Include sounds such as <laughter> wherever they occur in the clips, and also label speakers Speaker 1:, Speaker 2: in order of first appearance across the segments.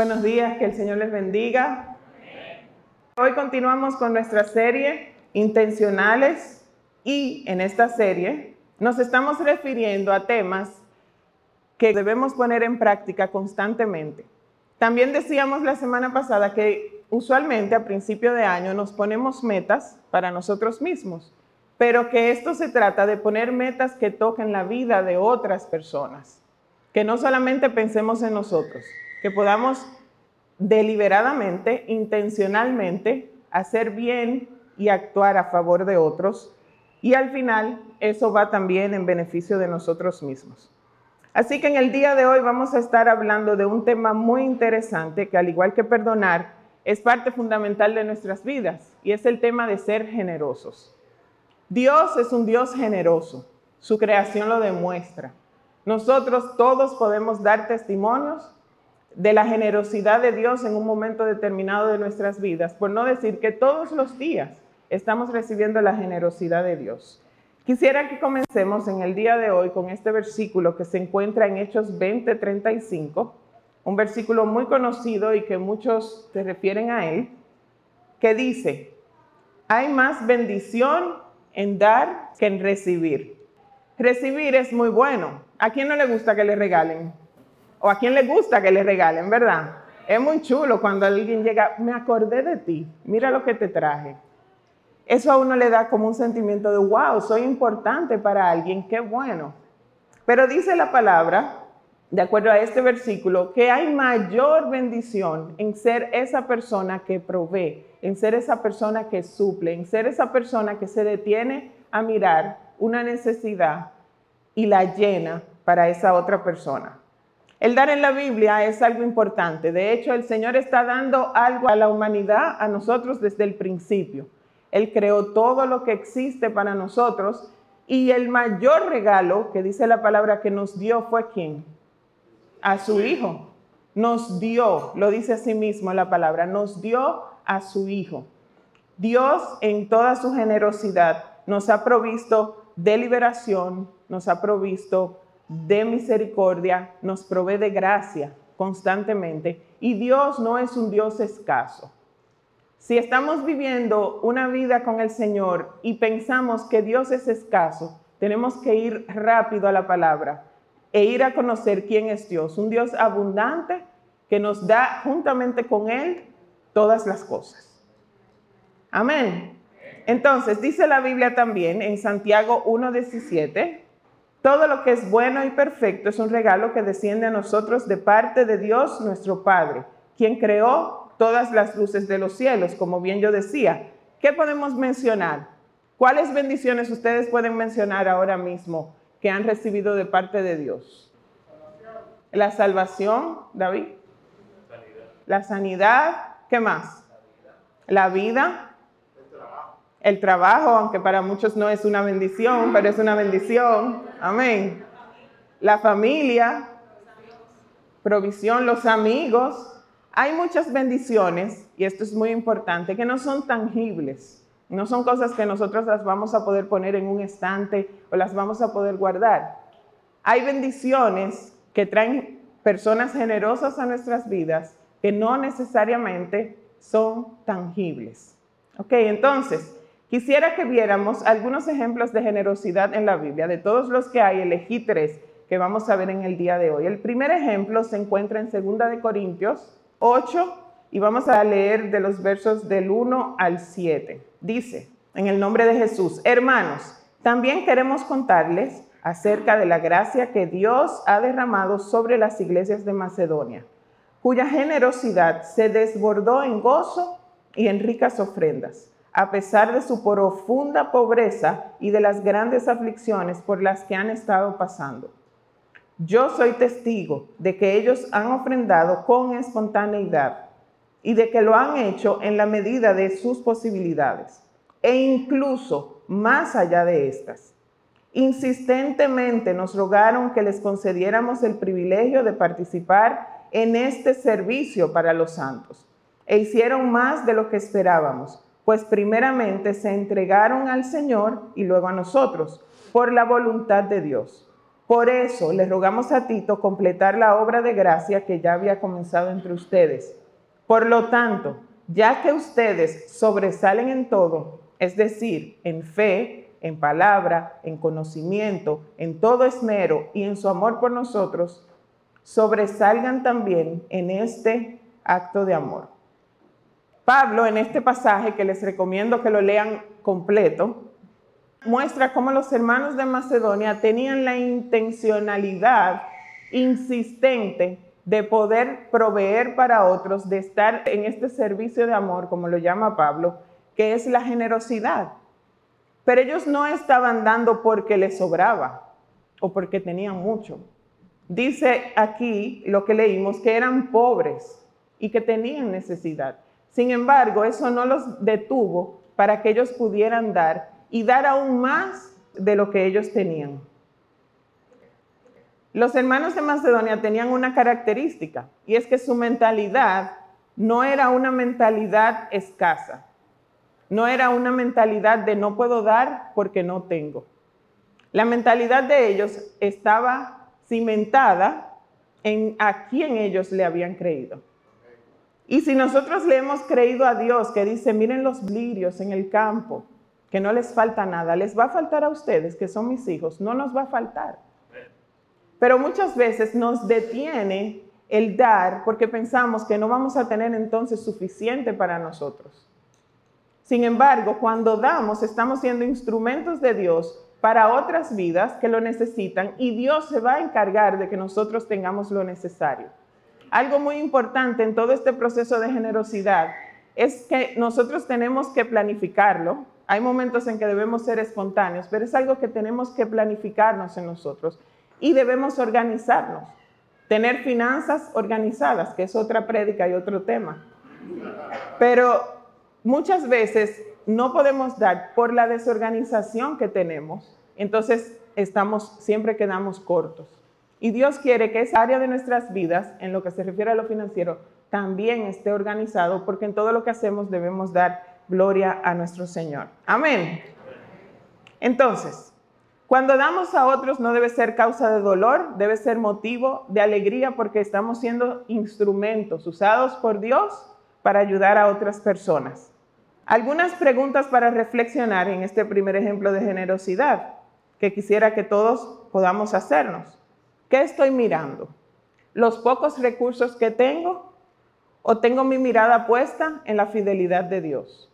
Speaker 1: Buenos días, que el Señor les bendiga. Hoy continuamos con nuestra serie Intencionales y en esta serie nos estamos refiriendo a temas que debemos poner en práctica constantemente. También decíamos la semana pasada que usualmente a principio de año nos ponemos metas para nosotros mismos, pero que esto se trata de poner metas que toquen la vida de otras personas, que no solamente pensemos en nosotros, que podamos deliberadamente, intencionalmente, hacer bien y actuar a favor de otros, y al final eso va también en beneficio de nosotros mismos. Así que en el día de hoy vamos a estar hablando de un tema muy interesante que al igual que perdonar, es parte fundamental de nuestras vidas y es el tema de ser generosos. Dios es un Dios generoso, su creación lo demuestra. Nosotros todos podemos dar testimonios de la generosidad de Dios en un momento determinado de nuestras vidas, por no decir que todos los días estamos recibiendo la generosidad de Dios. Quisiera que comencemos en el día de hoy con este versículo que se encuentra en Hechos 20:35, un versículo muy conocido y que muchos se refieren a él, que dice, hay más bendición en dar que en recibir. Recibir es muy bueno. ¿A quién no le gusta que le regalen? ¿O a quién le gusta que le regalen, verdad? Es muy chulo cuando alguien llega, me acordé de ti, mira lo que te traje eso a uno le da como un sentimiento de, wow, soy importante para alguien, qué bueno. Pero dice la palabra, de acuerdo a este versículo, que hay mayor bendición en ser esa persona que provee, en ser esa persona que suple, en ser esa persona que se detiene a mirar una necesidad y la llena para esa otra persona. El dar en la Biblia es algo importante. De hecho, el Señor está dando algo a la humanidad, a nosotros desde el principio. Él creó todo lo que existe para nosotros y el mayor regalo que dice la palabra que nos dio fue quién? A su Hijo. Nos dio, lo dice así mismo la palabra, nos dio a su Hijo. Dios en toda su generosidad nos ha provisto de liberación, nos ha provisto de misericordia, nos provee de gracia constantemente. Y Dios no es un Dios escaso. Si estamos viviendo una vida con el Señor y pensamos que Dios es escaso, tenemos que ir rápido a la palabra e ir a conocer quién es Dios. Un Dios abundante que nos da juntamente con Él todas las cosas. Amén. Entonces, dice la Biblia también en Santiago 1.17, todo lo que es bueno y perfecto es un regalo que desciende a nosotros de parte de Dios nuestro Padre, quien creó todas las luces de los cielos, como bien yo decía. ¿Qué podemos mencionar? ¿Cuáles bendiciones ustedes pueden mencionar ahora mismo que han recibido de parte de Dios? La salvación, David. La sanidad. ¿Qué más? La vida. El trabajo, aunque para muchos no es una bendición, pero es una bendición. Amén. La familia. Provisión, los amigos. Hay muchas bendiciones, y esto es muy importante, que no son tangibles. No son cosas que nosotros las vamos a poder poner en un estante o las vamos a poder guardar. Hay bendiciones que traen personas generosas a nuestras vidas que no necesariamente son tangibles. Ok, entonces, quisiera que viéramos algunos ejemplos de generosidad en la Biblia. De todos los que hay, elegí tres que vamos a ver en el día de hoy. El primer ejemplo se encuentra en 2 de Corintios 8 y vamos a leer de los versos del 1 al 7. Dice, en el nombre de Jesús, hermanos, también queremos contarles acerca de la gracia que Dios ha derramado sobre las iglesias de Macedonia, cuya generosidad se desbordó en gozo y en ricas ofrendas, a pesar de su profunda pobreza y de las grandes aflicciones por las que han estado pasando. Yo soy testigo de que ellos han ofrendado con espontaneidad y de que lo han hecho en la medida de sus posibilidades e incluso más allá de estas. Insistentemente nos rogaron que les concediéramos el privilegio de participar en este servicio para los santos e hicieron más de lo que esperábamos, pues primeramente se entregaron al Señor y luego a nosotros por la voluntad de Dios Por eso le rogamos a Tito completar la obra de gracia que ya había comenzado entre ustedes. Por lo tanto, ya que ustedes sobresalen en todo, es decir, en fe, en palabra, en conocimiento, en todo esmero y en su amor por nosotros, sobresalgan también en este acto de amor. Pablo, en este pasaje que les recomiendo que lo lean completo, muestra cómo los hermanos de Macedonia tenían la intencionalidad insistente de poder proveer para otros, de estar en este servicio de amor, como lo llama Pablo, que es la generosidad. Pero ellos no estaban dando porque les sobraba o porque tenían mucho. Dice aquí lo que leímos, que eran pobres y que tenían necesidad. Sin embargo, eso no los detuvo para que ellos pudieran dar y dar aún más de lo que ellos tenían. Los hermanos de Macedonia tenían una característica y es que su mentalidad no era una mentalidad escasa, no era una mentalidad de no puedo dar porque no tengo. La mentalidad de ellos estaba cimentada en a quién ellos le habían creído. Y si nosotros le hemos creído a Dios que dice, miren los lirios en el campo, que no les falta nada, les va a faltar a ustedes, que son mis hijos, no nos va a faltar. Pero muchas veces nos detiene el dar porque pensamos que no vamos a tener entonces suficiente para nosotros. Sin embargo, cuando damos, estamos siendo instrumentos de Dios para otras vidas que lo necesitan y Dios se va a encargar de que nosotros tengamos lo necesario. Algo muy importante en todo este proceso de generosidad es que nosotros tenemos que planificarlo. Hay momentos en que debemos ser espontáneos, pero es algo que tenemos que planificarnos en nosotros y debemos organizarnos, tener finanzas organizadas, que es otra prédica y otro tema. Pero muchas veces no podemos dar por la desorganización que tenemos, entonces estamos siempre quedamos cortos. Y Dios quiere que esa área de nuestras vidas, en lo que se refiere a lo financiero, también esté organizado, porque en todo lo que hacemos debemos dar gloria a nuestro Señor. Amén. Entonces, cuando damos a otros no debe ser causa de dolor, debe ser motivo de alegría porque estamos siendo instrumentos usados por Dios para ayudar a otras personas. Algunas preguntas para reflexionar en este primer ejemplo de generosidad que quisiera que todos podamos hacernos. ¿Qué estoy mirando? ¿Los pocos recursos que tengo o tengo mi mirada puesta en la fidelidad de Dios?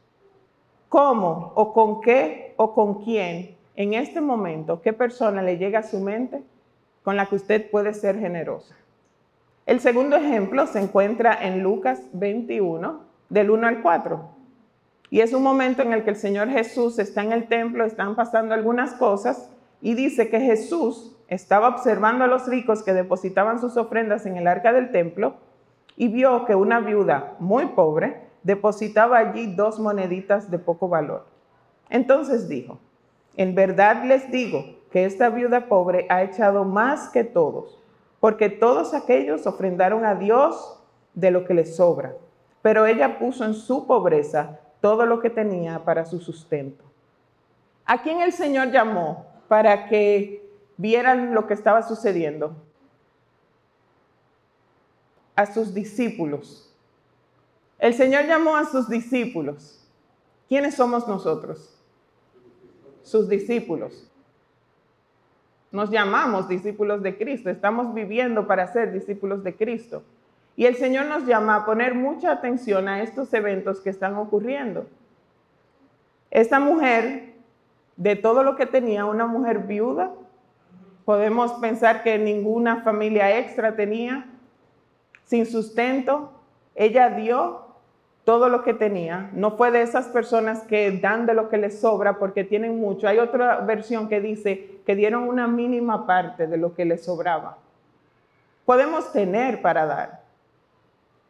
Speaker 1: ¿Cómo o con qué o con quién en este momento, ¿qué persona le llega a su mente con la que usted puede ser generosa? El segundo ejemplo se encuentra en Lucas 21, del 1 al 4. Y es un momento en el que el Señor Jesús está en el templo, están pasando algunas cosas, y dice que Jesús estaba observando a los ricos que depositaban sus ofrendas en el arca del templo y vio que una viuda muy pobre depositaba allí dos moneditas de poco valor. Entonces dijo, en verdad les digo que esta viuda pobre ha echado más que todos, porque todos aquellos ofrendaron a Dios de lo que les sobra, pero ella puso en su pobreza todo lo que tenía para su sustento. ¿A quién el Señor llamó para que vieran lo que estaba sucediendo? A sus discípulos. El Señor llamó a sus discípulos. ¿Quiénes somos nosotros? sus discípulos. Nos llamamos discípulos de Cristo, estamos viviendo para ser discípulos de Cristo. Y el Señor nos llama a poner mucha atención a estos eventos que están ocurriendo. Esta mujer, de todo lo que tenía, una mujer viuda, podemos pensar que ninguna familia extra tenía, sin sustento, ella dio todo lo que tenía. No fue de esas personas que dan de lo que les sobra porque tienen mucho. Hay otra versión que dice que dieron una mínima parte de lo que les sobraba. Podemos tener para dar,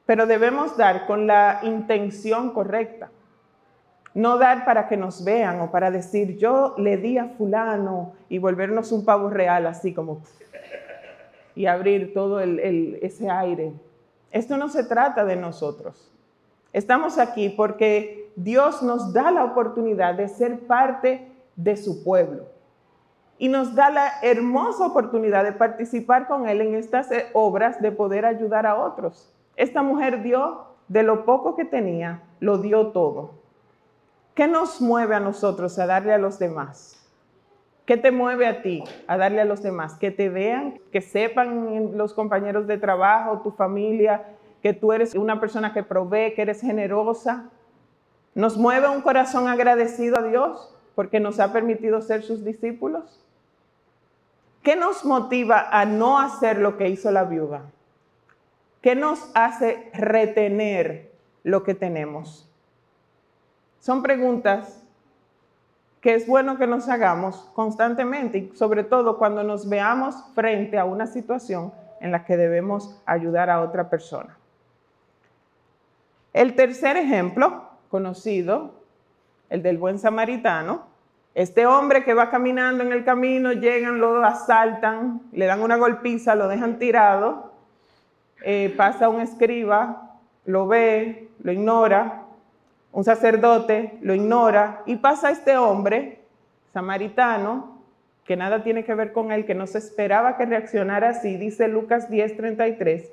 Speaker 1: pero debemos dar con la intención correcta. No dar para que nos vean o para decir yo le di a fulano y volvernos un pavo real así como y abrir todo ese aire. Esto no se trata de nosotros. Estamos aquí porque Dios nos da la oportunidad de ser parte de su pueblo. y nos da la hermosa oportunidad de participar con Él en estas eh, obras de poder ayudar a otros. Esta mujer dio de lo poco que tenía, lo dio todo. ¿Qué nos mueve a nosotros a darle a los demás? ¿Qué te mueve a ti a darle a los demás? Que te vean, que sepan los compañeros de trabajo, tu familia, que tú eres una persona que provee, que eres generosa. Nos mueve un corazón agradecido a Dios porque nos ha permitido ser sus discípulos. ¿Qué nos motiva a no hacer lo que hizo la viuda? ¿Qué nos hace retener lo que tenemos? Son preguntas que es bueno que nos hagamos constantemente y sobre todo cuando nos veamos frente a una situación en la que debemos ayudar a otra persona. El tercer ejemplo conocido, el del buen samaritano, este hombre que va caminando en el camino, llegan, lo asaltan, le dan una golpiza, lo dejan tirado, eh, pasa un escriba, lo ve, lo ignora, un sacerdote lo ignora y pasa este hombre samaritano, que nada tiene que ver con él, que no se esperaba que reaccionara así, dice Lucas 10:33.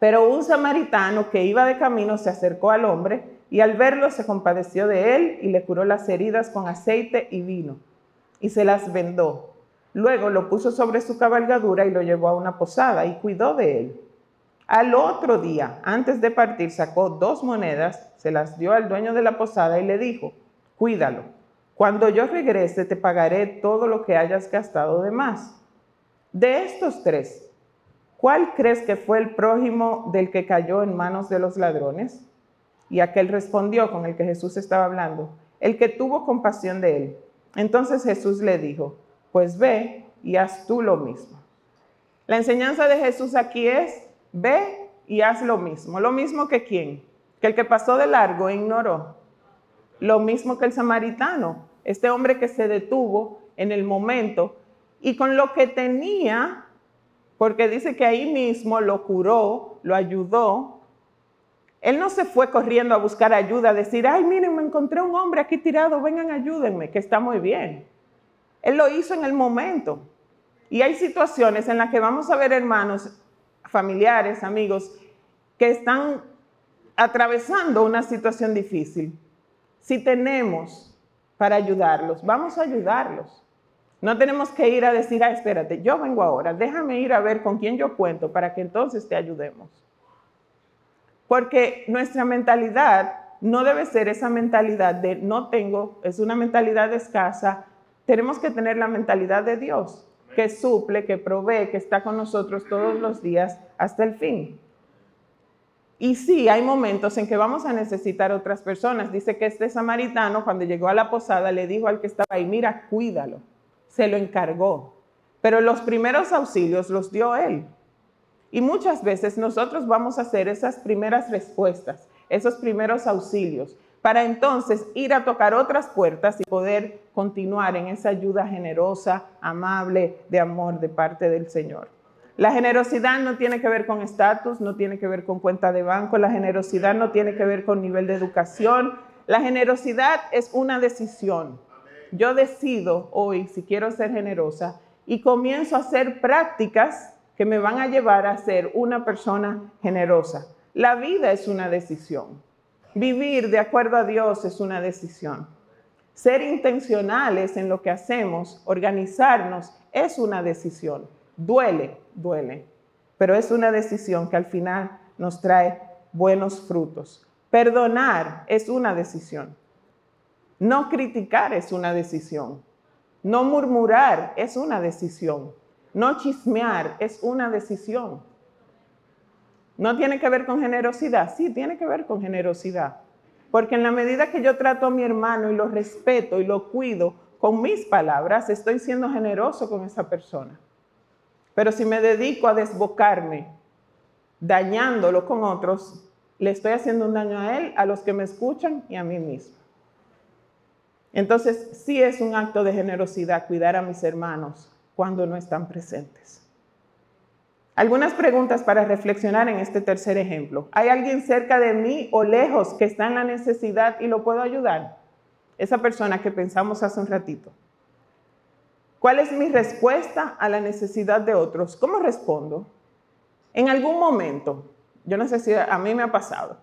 Speaker 1: Pero un samaritano que iba de camino se acercó al hombre y al verlo se compadeció de él y le curó las heridas con aceite y vino y se las vendó. Luego lo puso sobre su cabalgadura y lo llevó a una posada y cuidó de él. Al otro día, antes de partir, sacó dos monedas, se las dio al dueño de la posada y le dijo, cuídalo. Cuando yo regrese te pagaré todo lo que hayas gastado de más. De estos tres, ¿cuál crees que fue el prójimo del que cayó en manos de los ladrones? Y aquel respondió con el que Jesús estaba hablando, el que tuvo compasión de él. Entonces Jesús le dijo, pues ve y haz tú lo mismo. La enseñanza de Jesús aquí es, ve y haz lo mismo. Lo mismo que quién? Que el que pasó de largo e ignoró. Lo mismo que el samaritano, este hombre que se detuvo en el momento y con lo que tenía, porque dice que ahí mismo lo curó, lo ayudó, él no se fue corriendo a buscar ayuda, a decir, ay, miren, me encontré un hombre aquí tirado, vengan, ayúdenme, que está muy bien. Él lo hizo en el momento. Y hay situaciones en las que vamos a ver hermanos, familiares, amigos, que están atravesando una situación difícil. Si tenemos para ayudarlos, vamos a ayudarlos. No tenemos que ir a decir, ah, espérate, yo vengo ahora, déjame ir a ver con quién yo cuento para que entonces te ayudemos. Porque nuestra mentalidad no debe ser esa mentalidad de no tengo, es una mentalidad escasa. Tenemos que tener la mentalidad de Dios, que suple, que provee, que está con nosotros todos los días hasta el fin. Y sí, hay momentos en que vamos a necesitar otras personas. Dice que este samaritano, cuando llegó a la posada, le dijo al que estaba ahí, mira, cuídalo. Se lo encargó. Pero los primeros auxilios los dio él. Y muchas veces nosotros vamos a hacer esas primeras respuestas, esos primeros auxilios, para entonces ir a tocar otras puertas y poder continuar en esa ayuda generosa, amable, de amor de parte del Señor. La generosidad no tiene que ver con estatus, no tiene que ver con cuenta de banco, la generosidad no tiene que ver con nivel de educación. La generosidad es una decisión. Yo decido hoy si quiero ser generosa y comienzo a hacer prácticas que me van a llevar a ser una persona generosa. La vida es una decisión. Vivir de acuerdo a Dios es una decisión. Ser intencionales en lo que hacemos, organizarnos, es una decisión. Duele, duele, pero es una decisión que al final nos trae buenos frutos. Perdonar es una decisión. No criticar es una decisión. No murmurar es una decisión. No chismear es una decisión. No tiene que ver con generosidad, sí, tiene que ver con generosidad. Porque en la medida que yo trato a mi hermano y lo respeto y lo cuido con mis palabras, estoy siendo generoso con esa persona. Pero si me dedico a desbocarme, dañándolo con otros, le estoy haciendo un daño a él, a los que me escuchan y a mí mismo. Entonces, sí es un acto de generosidad cuidar a mis hermanos, cuando no están presentes. Algunas preguntas para reflexionar en este tercer ejemplo. ¿Hay alguien cerca de mí o lejos que está en la necesidad y lo puedo ayudar? Esa persona que pensamos hace un ratito. ¿Cuál es mi respuesta a la necesidad de otros? ¿Cómo respondo? En algún momento, yo no sé si a mí me ha pasado,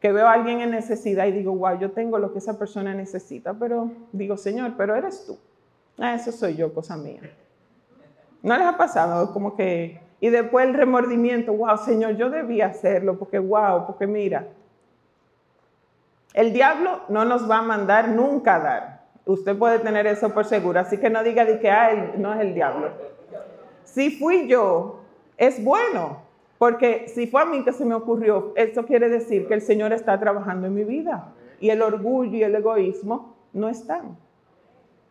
Speaker 1: que veo a alguien en necesidad y digo, wow, yo tengo lo que esa persona necesita, pero digo, Señor, pero eres tú. Ah, eso soy yo, cosa mía. ¿No les ha pasado como que, y después el remordimiento, wow, Señor, yo debía hacerlo, porque wow, porque mira, el diablo no nos va a mandar nunca a dar. Usted puede tener eso por seguro, así que no diga de que no es el diablo. Si fui yo, es bueno, porque si fue a mí que se me ocurrió, eso quiere decir que el Señor está trabajando en mi vida y el orgullo y el egoísmo no están.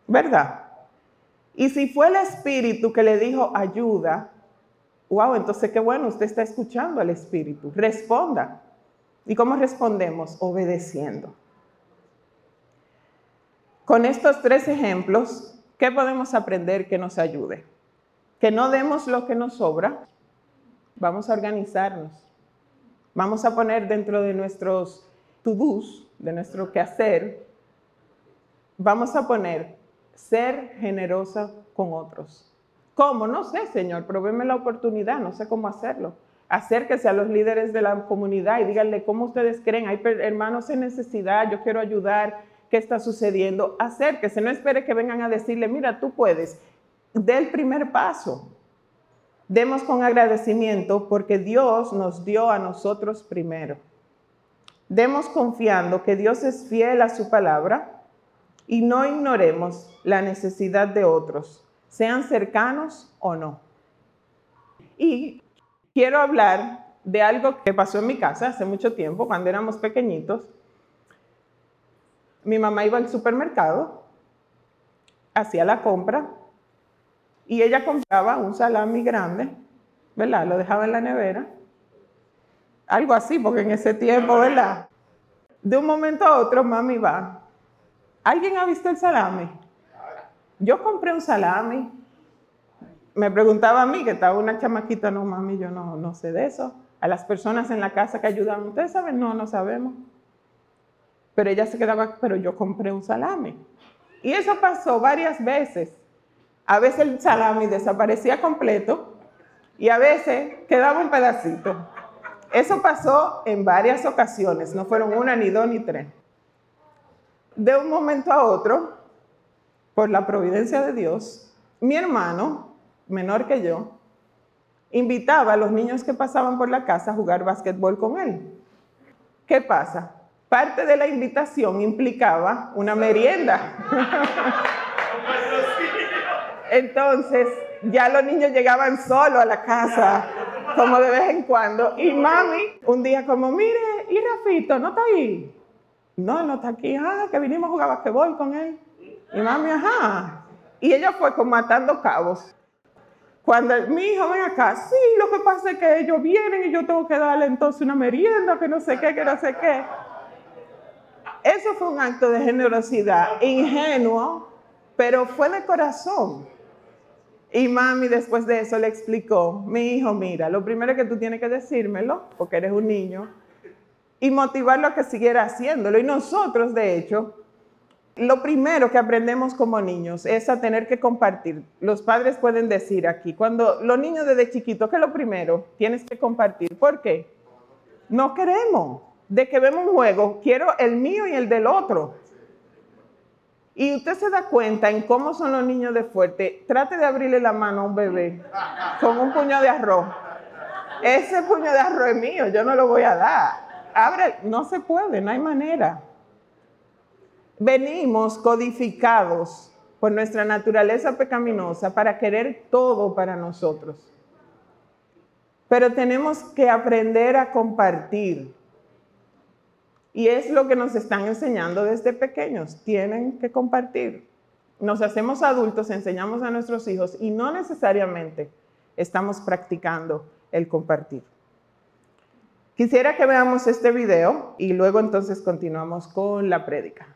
Speaker 1: ¿Verdad? Y si fue el Espíritu que le dijo ayuda, wow, entonces qué bueno, usted está escuchando al Espíritu. Responda. ¿Y cómo respondemos? Obedeciendo. Con estos tres ejemplos, ¿qué podemos aprender que nos ayude? Que no demos lo que nos sobra. Vamos a organizarnos. Vamos a poner dentro de nuestros to-dos, de nuestro quehacer, vamos a poner ser generosa con otros. ¿Cómo? No sé, Señor, proveme la oportunidad, no sé cómo hacerlo. Acérquese a los líderes de la comunidad y díganle cómo ustedes creen, hay hermanos en necesidad, yo quiero ayudar, ¿qué está sucediendo? Acérquese, no espere que vengan a decirle, mira, tú puedes. Dé el primer paso. Demos con agradecimiento porque Dios nos dio a nosotros primero. Demos confiando que Dios es fiel a su palabra y no ignoremos la necesidad de otros, sean cercanos o no. Y quiero hablar de algo que pasó en mi casa hace mucho tiempo, cuando éramos pequeñitos. Mi mamá iba al supermercado, hacía la compra y ella compraba un salami grande, ¿verdad? Lo dejaba en la nevera. Algo así, porque en ese tiempo, ¿verdad? De un momento a otro, mami va ¿Alguien ha visto el salami? Yo compré un salami. Me preguntaba a mí, que estaba una chamaquita, no mami, yo no, no sé de eso. A las personas en la casa que ayudan, ¿ustedes saben? No, no sabemos. Pero ella se quedaba, pero yo compré un salami. Y eso pasó varias veces. A veces el salami desaparecía completo y a veces quedaba un pedacito. Eso pasó en varias ocasiones, no fueron una, ni dos, ni tres de un momento a otro, por la providencia de Dios, mi hermano, menor que yo, invitaba a los niños que pasaban por la casa a jugar básquetbol con él. ¿Qué pasa? Parte de la invitación implicaba una merienda. Entonces, ya los niños llegaban solo a la casa, como de vez en cuando. Y mami, un día como, mire, y Rafito, ¿no está ahí? No, no está aquí. Ah, que vinimos a jugar basquetbol con él. Y mami, ajá. Y ella fue como matando cabos. Cuando mi hijo ven acá, sí, lo que pasa es que ellos vienen y yo tengo que darle entonces una merienda, que no sé qué, que no sé qué. Eso fue un acto de generosidad ingenuo, pero fue de corazón. Y mami después de eso le explicó, mi hijo, mira, lo primero que tú tienes que decírmelo, porque eres un niño, y motivarlo a que siguiera haciéndolo. Y nosotros, de hecho, lo primero que aprendemos como niños es a tener que compartir. Los padres pueden decir aquí, cuando los niños desde chiquitos, ¿qué es lo primero? Tienes que compartir. ¿Por qué? No queremos. De que vemos un juego, quiero el mío y el del otro. Y usted se da cuenta en cómo son los niños de fuerte. Trate de abrirle la mano a un bebé con un puño de arroz. Ese puño de arroz es mío, yo no lo voy a dar abre, no se puede, no hay manera. Venimos codificados por nuestra naturaleza pecaminosa para querer todo para nosotros. Pero tenemos que aprender a compartir. Y es lo que nos están enseñando desde pequeños. Tienen que compartir. Nos hacemos adultos, enseñamos a nuestros hijos y no necesariamente estamos practicando el compartir. Quisiera que veamos este video y luego entonces continuamos con la prédica.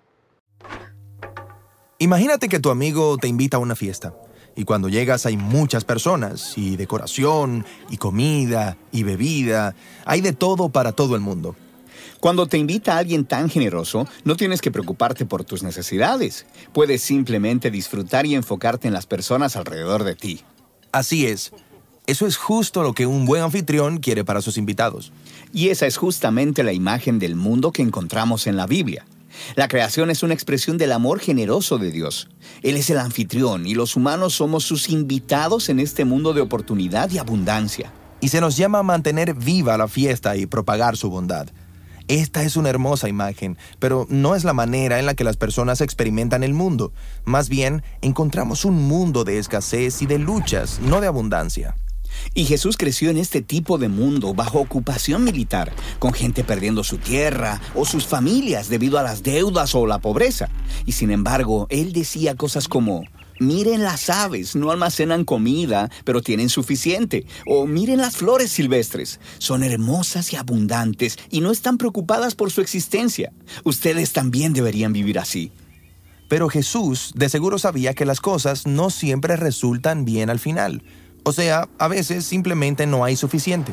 Speaker 2: Imagínate que tu amigo te invita a una fiesta y cuando llegas hay muchas personas y decoración y comida y bebida, hay de todo para todo el mundo.
Speaker 3: Cuando te invita a alguien tan generoso, no tienes que preocuparte por tus necesidades. Puedes simplemente disfrutar y enfocarte en las personas alrededor de ti.
Speaker 2: Así es. Eso es justo lo que un buen anfitrión quiere para sus invitados.
Speaker 3: Y esa es justamente la imagen del mundo que encontramos en la Biblia. La creación es una expresión del amor generoso de Dios. Él es el anfitrión y los humanos somos sus invitados en este mundo de oportunidad y abundancia.
Speaker 2: Y se nos llama a mantener viva la fiesta y propagar su bondad. Esta es una hermosa imagen, pero no es la manera en la que las personas experimentan el mundo. Más bien, encontramos un mundo de escasez y de luchas, no de abundancia.
Speaker 3: Y Jesús creció en este tipo de mundo bajo ocupación militar, con gente perdiendo su tierra o sus familias debido a las deudas o la pobreza. Y sin embargo, él decía cosas como, miren las aves, no almacenan comida, pero tienen suficiente. O miren las flores silvestres, son hermosas y abundantes y no están preocupadas por su existencia. Ustedes también deberían vivir así.
Speaker 2: Pero Jesús de seguro sabía que las cosas no siempre resultan bien al final. O sea, a veces simplemente no hay suficiente.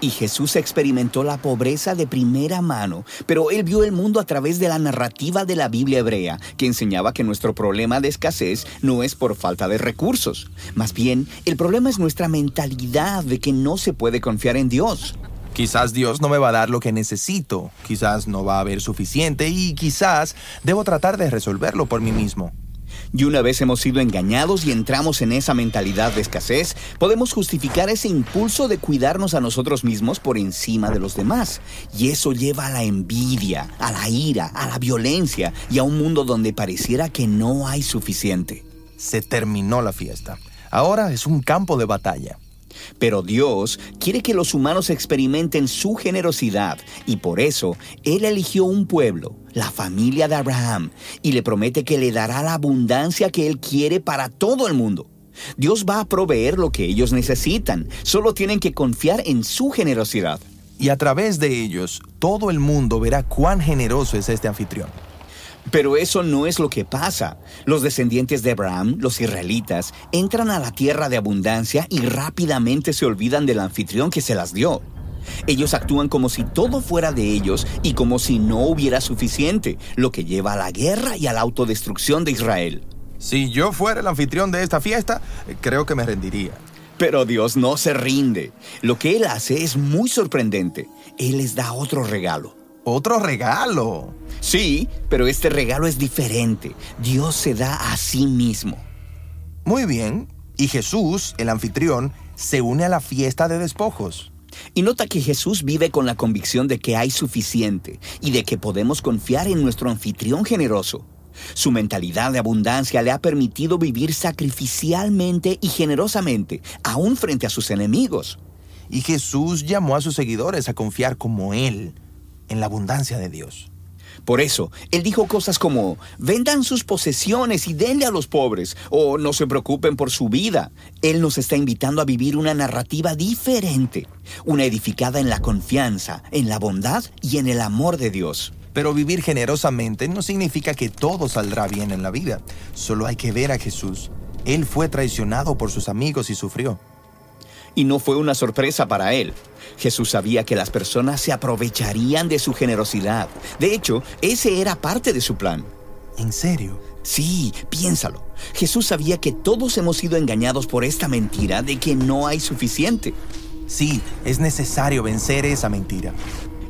Speaker 3: Y Jesús experimentó la pobreza de primera mano, pero él vio el mundo a través de la narrativa de la Biblia hebrea, que enseñaba que nuestro problema de escasez no es por falta de recursos. Más bien, el problema es nuestra mentalidad de que no se puede confiar en Dios.
Speaker 2: Quizás Dios no me va a dar lo que necesito, quizás no va a haber suficiente y quizás debo tratar de resolverlo por mí mismo.
Speaker 3: Y una vez hemos sido engañados y entramos en esa mentalidad de escasez, podemos justificar ese impulso de cuidarnos a nosotros mismos por encima de los demás. Y eso lleva a la envidia, a la ira, a la violencia y a un mundo donde pareciera que no hay suficiente.
Speaker 2: Se terminó la fiesta. Ahora es un campo de batalla.
Speaker 3: Pero Dios quiere que los humanos experimenten su generosidad y por eso Él eligió un pueblo, la familia de Abraham, y le promete que le dará la abundancia que Él quiere para todo el mundo. Dios va a proveer lo que ellos necesitan, solo tienen que confiar en su generosidad.
Speaker 2: Y a través de ellos, todo el mundo verá cuán generoso es este anfitrión.
Speaker 3: Pero eso no es lo que pasa. Los descendientes de Abraham, los israelitas, entran a la tierra de abundancia y rápidamente se olvidan del anfitrión que se las dio. Ellos actúan como si todo fuera de ellos y como si no hubiera suficiente, lo que lleva a la guerra y a la autodestrucción de Israel.
Speaker 2: Si yo fuera el anfitrión de esta fiesta, creo que me rendiría.
Speaker 3: Pero Dios no se rinde. Lo que Él hace es muy sorprendente. Él les da otro regalo.
Speaker 2: ¿Otro regalo?
Speaker 3: Sí, pero este regalo es diferente. Dios se da a sí mismo.
Speaker 2: Muy bien. Y Jesús, el anfitrión, se une a la fiesta de despojos.
Speaker 3: Y nota que Jesús vive con la convicción de que hay suficiente y de que podemos confiar en nuestro anfitrión generoso. Su mentalidad de abundancia le ha permitido vivir sacrificialmente y generosamente, aún frente a sus enemigos.
Speaker 2: Y Jesús llamó a sus seguidores a confiar como Él en la abundancia de Dios.
Speaker 3: Por eso, él dijo cosas como, vendan sus posesiones y denle a los pobres, o no se preocupen por su vida. Él nos está invitando a vivir una narrativa diferente, una edificada en la confianza, en la bondad y en el amor de Dios.
Speaker 2: Pero vivir generosamente no significa que todo saldrá bien en la vida. Solo hay que ver a Jesús. Él fue traicionado por sus amigos y sufrió.
Speaker 3: Y no fue una sorpresa para él. Jesús sabía que las personas se aprovecharían de su generosidad. De hecho, ese era parte de su plan.
Speaker 2: ¿En serio?
Speaker 3: Sí, piénsalo. Jesús sabía que todos hemos sido engañados por esta mentira de que no hay suficiente.
Speaker 2: Sí, es necesario vencer esa mentira.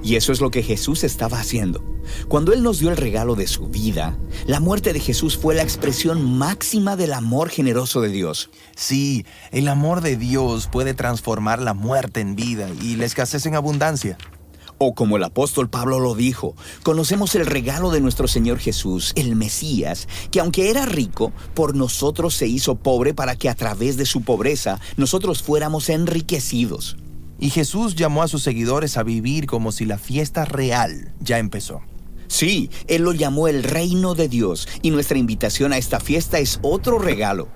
Speaker 3: Y eso es lo que Jesús estaba haciendo. Cuando Él nos dio el regalo de su vida, la muerte de Jesús fue la expresión máxima del amor generoso de Dios.
Speaker 2: Sí, el amor de Dios puede transformar la muerte en vida y la escasez en abundancia.
Speaker 3: O como el apóstol Pablo lo dijo, conocemos el regalo de nuestro Señor Jesús, el Mesías, que aunque era rico, por nosotros se hizo pobre para que a través de su pobreza nosotros fuéramos enriquecidos.
Speaker 2: Y Jesús llamó a sus seguidores a vivir como si la fiesta real ya empezó.
Speaker 3: Sí, Él lo llamó el reino de Dios y nuestra invitación a esta fiesta es otro regalo.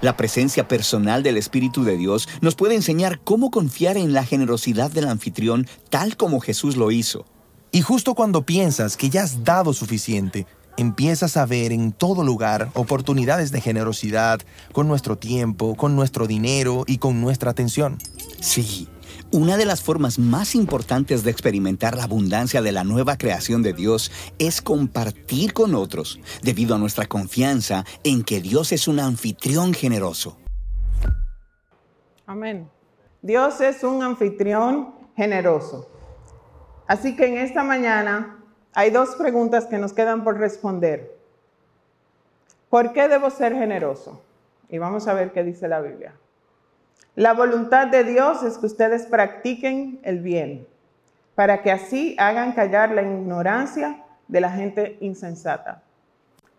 Speaker 3: La presencia personal del Espíritu de Dios nos puede enseñar cómo confiar en la generosidad del anfitrión tal como Jesús lo hizo.
Speaker 2: Y justo cuando piensas que ya has dado suficiente, empiezas a ver en todo lugar oportunidades de generosidad con nuestro tiempo, con nuestro dinero y con nuestra atención.
Speaker 3: Sí, Una de las formas más importantes de experimentar la abundancia de la nueva creación de Dios es compartir con otros, debido a nuestra confianza en que Dios es un anfitrión generoso.
Speaker 1: Amén. Dios es un anfitrión generoso. Así que en esta mañana hay dos preguntas que nos quedan por responder. ¿Por qué debo ser generoso? Y vamos a ver qué dice la Biblia. La voluntad de Dios es que ustedes practiquen el bien, para que así hagan callar la ignorancia de la gente insensata.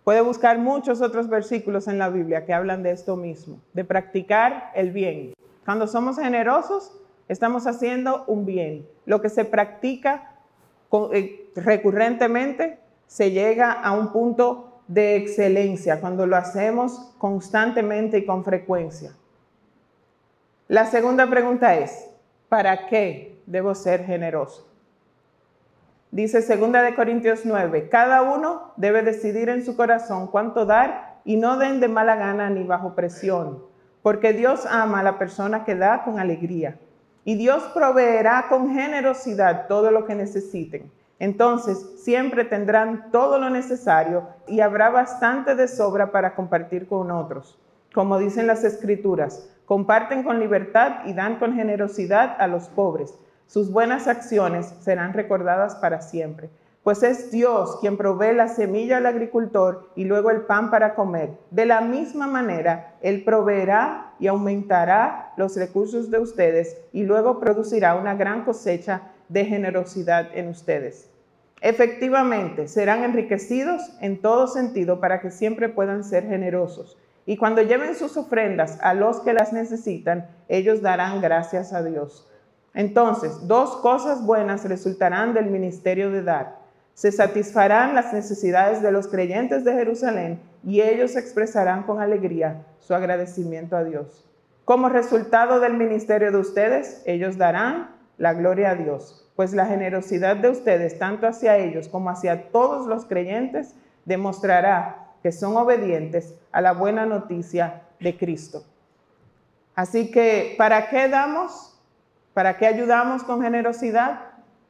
Speaker 1: Puede buscar muchos otros versículos en la Biblia que hablan de esto mismo, de practicar el bien. Cuando somos generosos, estamos haciendo un bien. Lo que se practica eh, recurrentemente se llega a un punto de excelencia cuando lo hacemos constantemente y con frecuencia. La segunda pregunta es, ¿para qué debo ser generoso? Dice 2 de Corintios 9, cada uno debe decidir en su corazón cuánto dar y no den de mala gana ni bajo presión, porque Dios ama a la persona que da con alegría y Dios proveerá con generosidad todo lo que necesiten. Entonces siempre tendrán todo lo necesario y habrá bastante de sobra para compartir con otros. Como dicen las escrituras, comparten con libertad y dan con generosidad a los pobres. Sus buenas acciones serán recordadas para siempre. Pues es Dios quien provee la semilla al agricultor y luego el pan para comer. De la misma manera, Él proveerá y aumentará los recursos de ustedes y luego producirá una gran cosecha de generosidad en ustedes. Efectivamente, serán enriquecidos en todo sentido para que siempre puedan ser generosos y cuando lleven sus ofrendas a los que las necesitan, ellos darán gracias a Dios. Entonces, dos cosas buenas resultarán del ministerio de dar. Se satisfarán las necesidades de los creyentes de Jerusalén y ellos expresarán con alegría su agradecimiento a Dios. Como resultado del ministerio de ustedes, ellos darán la gloria a Dios, pues la generosidad de ustedes, tanto hacia ellos como hacia todos los creyentes, demostrará que son obedientes a la buena noticia de Cristo. Así que, ¿para qué damos? ¿Para qué ayudamos con generosidad?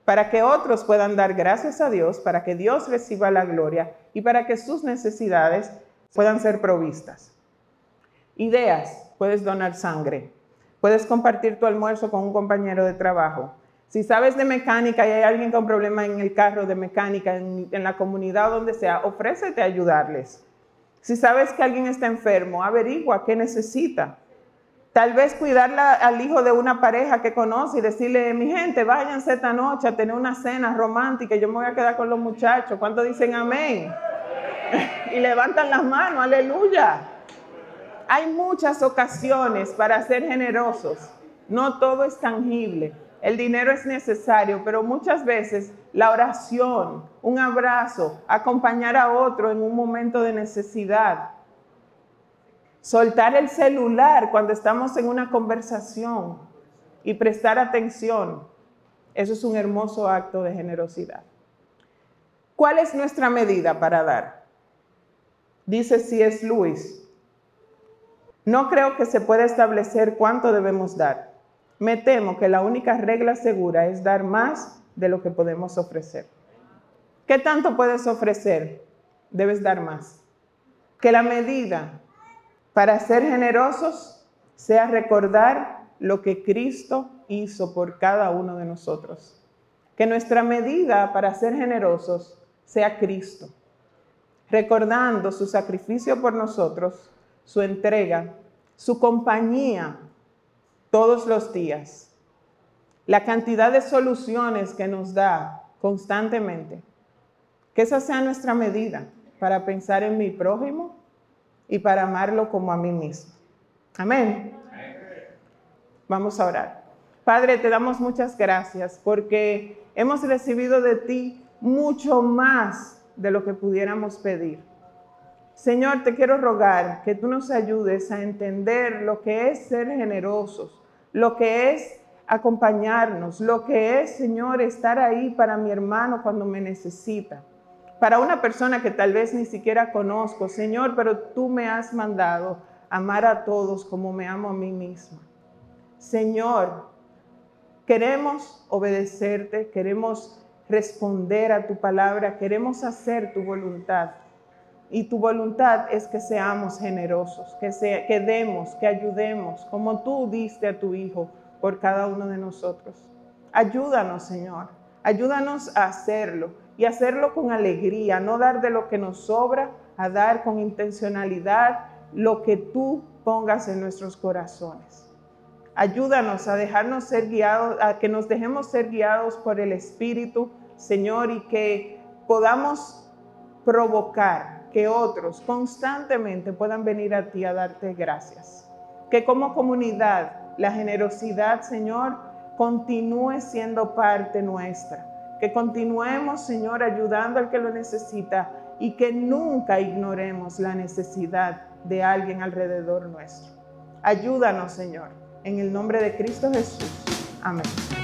Speaker 1: Para que otros puedan dar gracias a Dios, para que Dios reciba la gloria y para que sus necesidades puedan ser provistas. Ideas, puedes donar sangre, puedes compartir tu almuerzo con un compañero de trabajo. Si sabes de mecánica y hay alguien con problema en el carro de mecánica, en, la comunidad donde sea, ofrécete a ayudarles. Si sabes que alguien está enfermo, averigua qué necesita. Tal vez cuidarla al hijo de una pareja que conoce y decirle, mi gente, váyanse esta noche a tener una cena romántica, yo me voy a quedar con los muchachos. ¿Cuántos dicen amén? <laughs> y levantan las manos, aleluya. Hay muchas ocasiones para ser generosos. No todo es tangible. El dinero es necesario, pero muchas veces la oración, un abrazo, acompañar a otro en un momento de necesidad, soltar el celular cuando estamos en una conversación y prestar atención, eso es un hermoso acto de generosidad. ¿Cuál es nuestra medida para dar? Dice C.S. Lewis, no creo que se pueda establecer cuánto debemos dar me temo que la única regla segura es dar más de lo que podemos ofrecer. ¿Qué tanto puedes ofrecer? Debes dar más. Que la medida para ser generosos sea recordar lo que Cristo hizo por cada uno de nosotros. Que nuestra medida para ser generosos sea Cristo, recordando su sacrificio por nosotros, su entrega, su compañía todos los días. La cantidad de soluciones que nos da constantemente. Que esa sea nuestra medida para pensar en mi prójimo y para amarlo como a mí mismo. Amén. Vamos a orar. Padre, te damos muchas gracias porque hemos recibido de ti mucho más de lo que pudiéramos pedir. Señor, te quiero rogar que tú nos ayudes a entender lo que es ser generosos, lo que es acompañarnos, lo que es, Señor, estar ahí para mi hermano cuando me necesita. Para una persona que tal vez ni siquiera conozco, Señor, pero tú me has mandado amar a todos como me amo a mí misma. Señor, Queremos obedecerte, queremos responder a tu palabra, queremos hacer tu voluntad. Y tu voluntad es que seamos generosos, que, que demos, que ayudemos, como tú diste a tu Hijo por cada uno de nosotros. Ayúdanos, Señor. Ayúdanos a hacerlo y hacerlo con alegría, no dar de lo que nos sobra, a dar con intencionalidad lo que tú pongas en nuestros corazones. Ayúdanos a dejarnos ser guiados, a que nos dejemos ser guiados por el Espíritu, Señor, y que podamos provocar que otros constantemente puedan venir a ti a darte gracias. Que como comunidad la generosidad, Señor, continúe siendo parte nuestra. Que continuemos, Señor, ayudando al que lo necesita y que nunca ignoremos la necesidad de alguien alrededor nuestro. Ayúdanos, Señor, en el nombre de Cristo Jesús. Amén.